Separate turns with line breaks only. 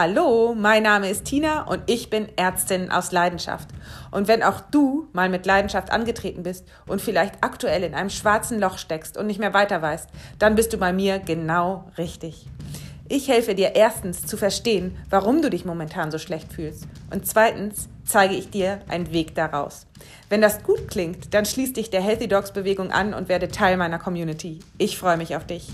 Hallo, mein Name ist Tina und ich bin Ärztin aus Leidenschaft. Und wenn auch du mal mit Leidenschaft angetreten bist und vielleicht aktuell in einem schwarzen Loch steckst und nicht mehr weiter weißt, dann bist du bei mir genau richtig. Ich helfe dir erstens zu verstehen, warum du dich momentan so schlecht fühlst. Und zweitens zeige ich dir einen Weg daraus. Wenn das gut klingt, dann schließ dich der Healthy Dogs Bewegung an und werde Teil meiner Community. Ich freue mich auf dich.